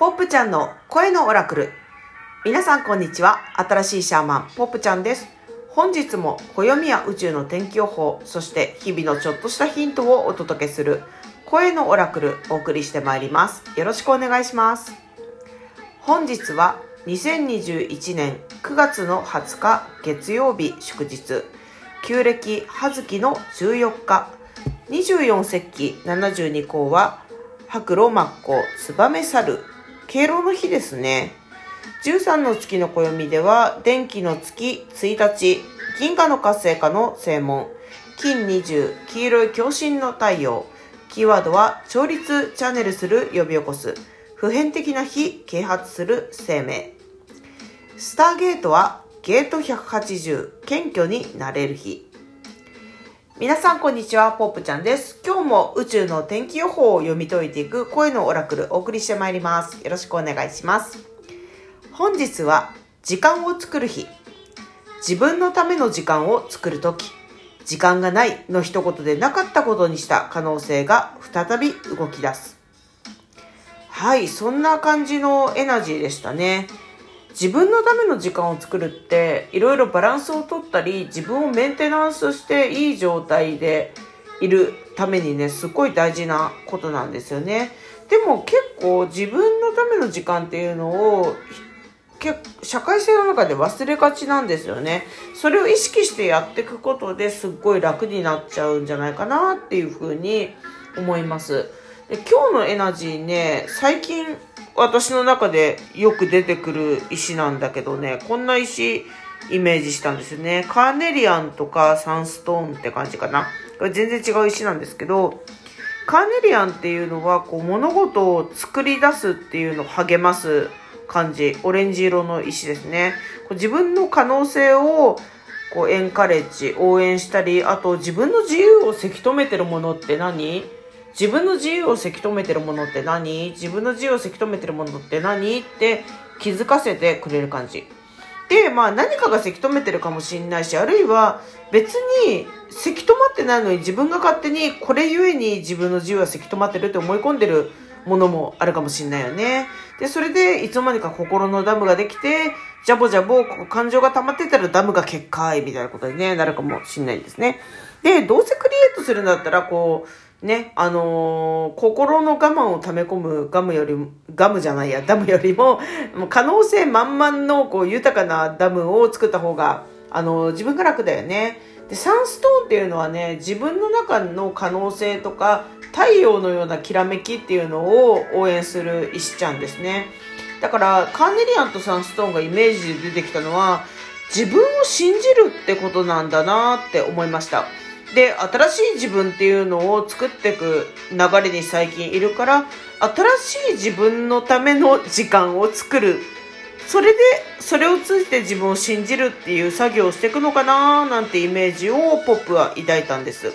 ポップちゃんの声のオラクル。皆さんこんにちは。新しいシャーマン、ポップちゃんです。本日も暦や宇宙の天気予報、そして日々のちょっとしたヒントをお届けする声のオラクルお送りしてまいります。よろしくお願いします。本日は2021年9月の20日月曜日祝日、旧暦葉月の14日、24節気72項は白露真っ向燕猿敬老の日ですね。13の月の暦では電気の月1日銀河の活性化の正門。金20黄色い共振の太陽。キーワードは調律チャンネルする呼び起こす。普遍的な日啓発する生命。スターゲートはゲート180謙虚になれる日。皆さんこんにちは、ポップちゃんです。今日も宇宙の天気予報を読み解いていく声のオラクルお送りしてまいります。よろしくお願いします。本日は時間を作る日。自分のための時間を作るとき、時間がないの一言でなかったことにした可能性が再び動き出す。はい、そんな感じのエナジーでしたね。自分のための時間を作るっていろいろバランスをとったり自分をメンテナンスしていい状態でいるためにねすごい大事なことなんですよね。でも結構自分のための時間っていうのを社会性の中で忘れがちなんですよね。それを意識してやっていくことですっごい楽になっちゃうんじゃないかなっていうふうに思います。で今日のエナジーね最近私の中でよく出てくる石なんだけどね、こんな石イメージしたんですよね。カーネリアンとかサンストーンって感じかな。これ全然違う石なんですけど、カーネリアンっていうのはこう物事を作り出すっていうのを励ます感じ。オレンジ色の石ですね。こう自分の可能性をこうエンカレッジ、応援したり、あと自分の自由をせき止めてるものって何？自分の自由をせき止めてるものって何？自分の自由をせき止めてるものって何？って気づかせてくれる感じ。で、まあ何かがせき止めてるかもしんないし、あるいは別にせき止まってないのに自分が勝手にこれゆえに自分の自由はせき止まってるって思い込んでるものもあるかもしんないよね。で、それでいつの間にか心のダムができて、ジャボジャボ感情が溜まってたらダムが決壊みたいなことに、なるかもしんないですね。で、どうせクリエイトするんだったら、こう、ね、あのー、心の我慢を溜め込むガムよりも、ガムじゃないや、ダムよりも、もう可能性満々のこう豊かなダムを作った方が、あのー、自分が楽だよね。で、サンストーンっていうのはね、自分の中の可能性とか、太陽のようなきらめきっていうのを応援する石ちゃんですね。だから、カーネリアンとサンストーンがイメージで出てきたのは、自分を信じるってことなんだなって思いました。で、新しい自分っていうのを作っていく流れに最近いるから、新しい自分のための時間を作る。それで、それを通じて自分を信じるっていう作業をしていくのかななんてイメージをポップは抱いたんです。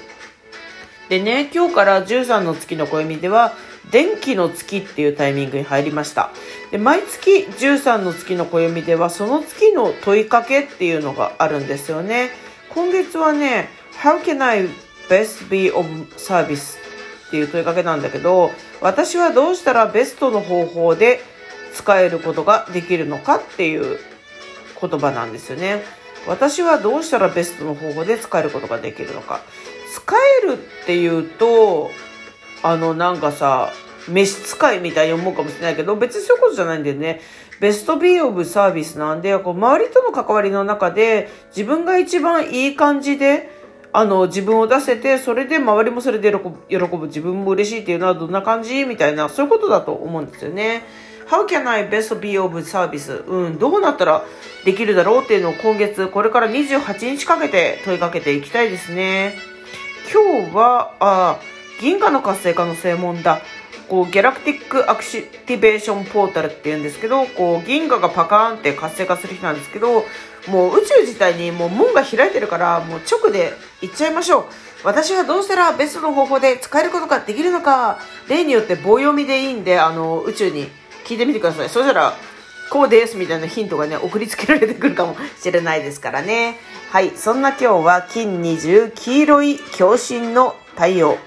でね、今日から13の月の暦では、電気の月っていうタイミングに入りました。で毎月13の月の暦では、その月の問いかけっていうのがあるんですよね。今月はね、How can I best be of service? っていう問いかけなんだけど、私はどうしたらベストの方法で使えることができるのかっていう言葉なんですよね。私はどうしたらベストの方法で使えることができるのか。使えるっていうと、あのなんかさ、召使いみたいに思うかもしれないけど、別にそういうことじゃないんだよね。ベストビーオブサービスなんで、こう周りとの関わりの中で自分が一番いい感じであの、自分を出せて、それで周りもそれで喜ぶ、喜ぶ自分も嬉しいっていうのはどんな感じ？みたいな、そういうことだと思うんですよね。How can I best be of service? うん、どうなったらできるだろうっていうのを今月、これから28日かけて問いかけていきたいですね。今日は、あ、銀河の活性化の正門だ。こう、ギャラクティックアクシティベーションポータルって言うんですけど、こう、銀河がパカーンって活性化する日なんですけど、もう宇宙自体にもう門が開いてるから、もう直で行っちゃいましょう。私はどうしたらベストの方法で使えることができるのか、例によって棒読みでいいんで、あの、宇宙に聞いてみてください。そしたら、こうですみたいなヒントがね、送りつけられてくるかもしれないですからね。はい。そんな今日は金20黄色い共振の太陽。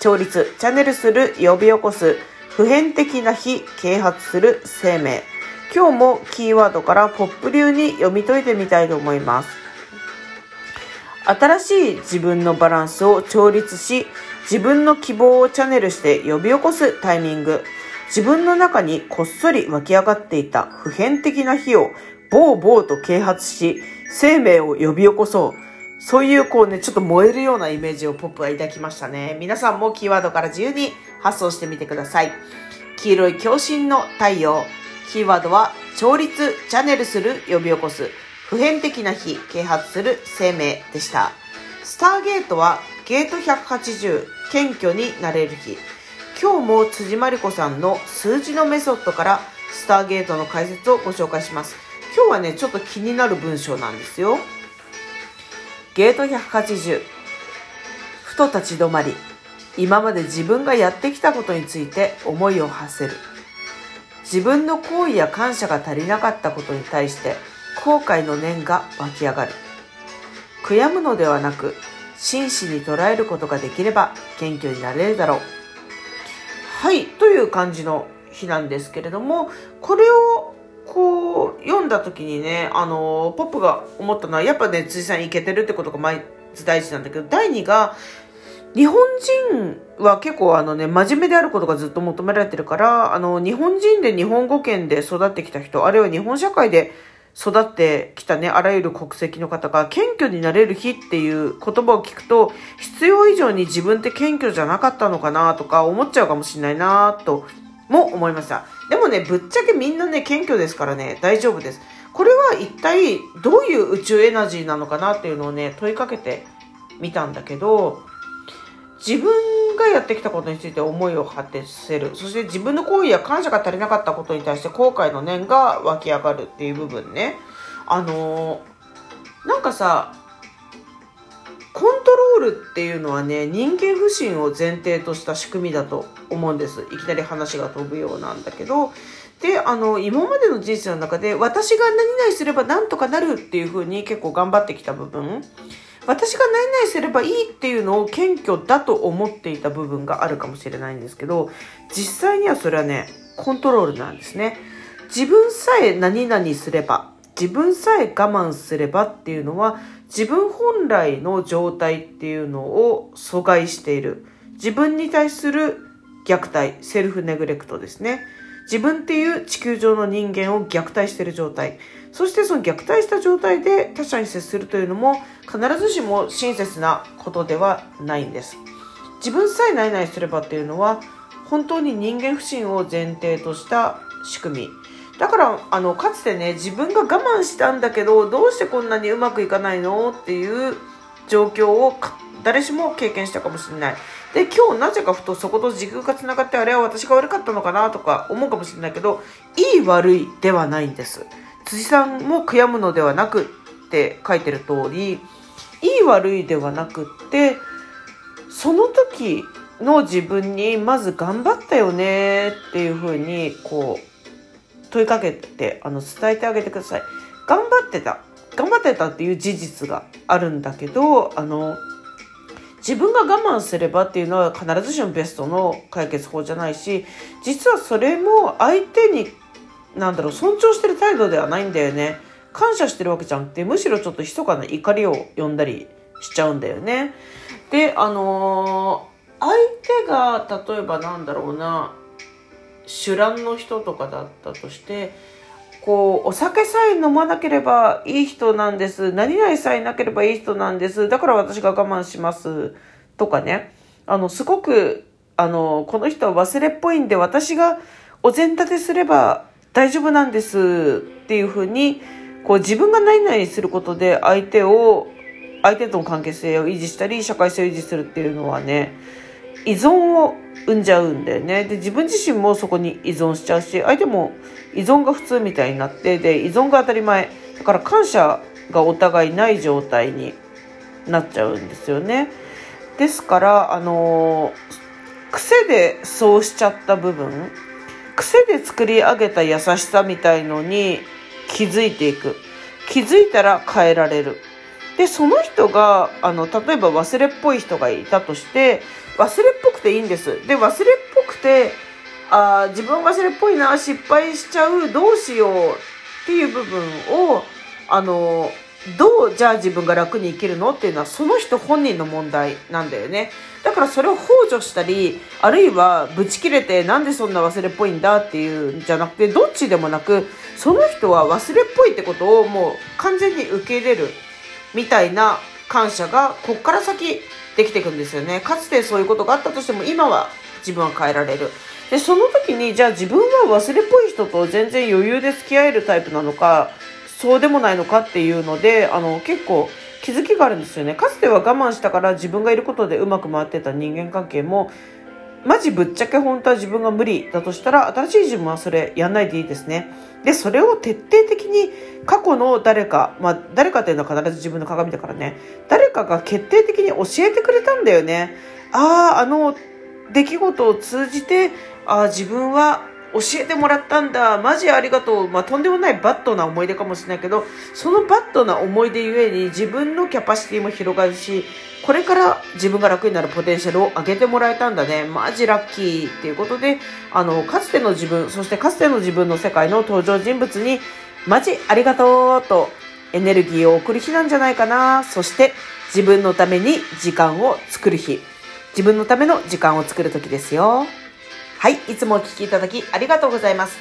調律、チャネルする呼び起こす普遍的な非啓発する生命。今日もキーワードからポップ流に読み解いてみたいと思います。新しい自分のバランスを調律し、自分の希望をチャネルして呼び起こすタイミング。自分の中にこっそり湧き上がっていた普遍的な火をボーボーと啓発し、生命を呼び起こそう。そういうこうね、ちょっと燃えるようなイメージをポップは抱きましたね。皆さんもキーワードから自由に発想してみてください。黄色い共振の太陽。キーワードは、調律、チャネルする、呼び起こす、普遍的な日、啓発する生命でした。スターゲートは、ゲート180、謙虚になれる日。今日も辻まり子さんの数字のメソッドからスターゲートの解説をご紹介します。今日はね、ちょっと気になる文章なんですよ。ゲート180。ふと立ち止まり、今まで自分がやってきたことについて思いを馳せる。自分の行為や感謝が足りなかったことに対して後悔の念が湧き上がる。悔やむのではなく、真摯に捉えることができれば謙虚になれるだろう。はい、という感じの日なんですけれども、これをこう読んだ時にね、あの、ポップが思ったのは、やっぱね、辻さんいけてるってことがまず大事なんだけど、第2が、日本人は結構あのね、真面目であることがずっと求められてるから、あの、日本人で日本語圏で育ってきた人、あるいは日本社会で育ってきたね、あらゆる国籍の方が謙虚になれる日っていう言葉を聞くと、必要以上に自分って謙虚じゃなかったのかなとか思っちゃうかもしれないなとも思いました。でもね、ぶっちゃけみんなね、謙虚ですからね、大丈夫です。これは一体どういう宇宙エナジーなのかなっていうのをね、問いかけてみたんだけど、自分がやってきたことについて思いを果てせる。そして自分の行為や感謝が足りなかったことに対して後悔の念が湧き上がるっていう部分ね。あのー、なんかさ、コントロールっていうのはね、人間不信を前提とした仕組みだと思うんです。いきなり話が飛ぶようなんだけど、で、あの、今までの人生の中で、私が何々すればなんとかなるっていう風に結構頑張ってきた部分、私が何々すればいいっていうのを謙虚だと思っていた部分があるかもしれないんですけど、実際にはそれはね、コントロールなんですね。自分さえ何々すれば、自分さえ我慢すればっていうのは、自分本来の状態っていうのを阻害している。自分に対する虐待、セルフネグレクトですね。自分っていう地球上の人間を虐待している状態。そしてその虐待した状態で他者に接するというのも必ずしも親切なことではないんです。自分さえないないすればっていうのは本当に人間不信を前提とした仕組み。だからあのかつてね自分が我慢したんだけどどうしてこんなにうまくいかないの？っていう状況を誰しも経験したかもしれない。で今日なぜかふとそこと時空がつながってあれは私が悪かったのかなとか思うかもしれないけどいい悪いではないんです。辻さんも悔やむのではなくって書いてる通りいい悪いではなくってその時の自分にまず頑張ったよねっていうふうにこう問いかけてあの伝えてあげてください。頑張ってた頑張ってたっていう事実があるんだけどあの自分が我慢すればっていうのは必ずしもベストの解決法じゃないし実はそれも相手になんだろう、尊重してる態度ではないんだよね。感謝してるわけじゃんって、むしろちょっと密かな怒りを呼んだりしちゃうんだよね。で、あのー、相手が、例えばなんだろうな、酒乱の人とかだったとして、こう、お酒さえ飲まなければいい人なんです。何々さえなければいい人なんです。だから私が我慢します。とかね。あの、すごく、あの、この人は忘れっぽいんで、私がお膳立てすれば大丈夫なんですっていうふうに、こう自分が何々することで相手を、相手との関係性を維持したり、社会性を維持するっていうのはね、依存を生んじゃうんだよね。で、自分自身もそこに依存しちゃうし、相手も依存が普通みたいになって、で、依存が当たり前。だから感謝がお互いない状態になっちゃうんですよね。ですから、あの癖でそうしちゃった部分、癖で作り上げた優しさみたいのに気づいていく。気づいたら変えられる。で、その人が、あの、例えば忘れっぽい人がいたとして、忘れっぽくていいんです。で、忘れっぽくて、あ自分忘れっぽいな失敗しちゃうどうしようっていう部分をあのどうじゃあ自分が楽に生きるの？っていうのはその人本人の問題なんだよねだからそれを幇助したりあるいはブチ切れてなんでそんな忘れっぽいんだっていうんじゃなくてどっちでもなくその人は忘れっぽいってことをもう完全に受け入れるみたいな感謝がこっから先できていくんですよね。かつてそういうことがあったとしても今は自分は変えられる。でその時にじゃあ自分は忘れっぽい人と全然余裕で付き合えるタイプなのかそうでもないのかっていうのであの結構気づきがあるんですよね。かつては我慢したから自分がいることでうまく回ってた人間関係もマジぶっちゃけ本当は自分が無理だとしたら新しい自分はそれやんないでいいですね。でそれを徹底的に過去の誰かまあ誰かっていうのは必ず自分の鏡だからね。誰かが決定的に教えてくれたんだよね。あああの出来事を通じてああ自分は教えてもらったんだ。マジありがとう、まあ、とんでもないバッドな思い出かもしれないけどそのバッドな思い出ゆえに自分のキャパシティも広がるしこれから自分が楽になるポテンシャルを上げてもらえたんだね。マジラッキーっていうことであのかつての自分そしてかつての自分の世界の登場人物にマジありがとうとエネルギーを送る日なんじゃないかな。そして自分のために時間を作る日。自分のための時間を作る時ですよ。はい、いつもお聴きいただきありがとうございます。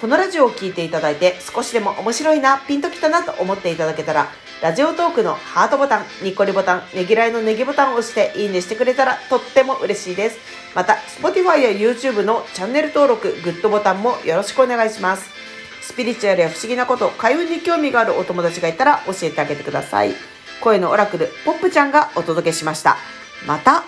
このラジオを聴いていただいて少しでも面白いな、ピンときたなと思っていただけたら、ラジオトークのハートボタン、ニッコリボタン、ねぎらいのネギボタンを押していいねしてくれたらとっても嬉しいです。また、Spotify や YouTube のチャンネル登録、グッドボタンもよろしくお願いします。スピリチュアルや不思議なこと、開運に興味があるお友達がいたら教えてあげてください。声のオラクル、ポップちゃんがお届けしました。また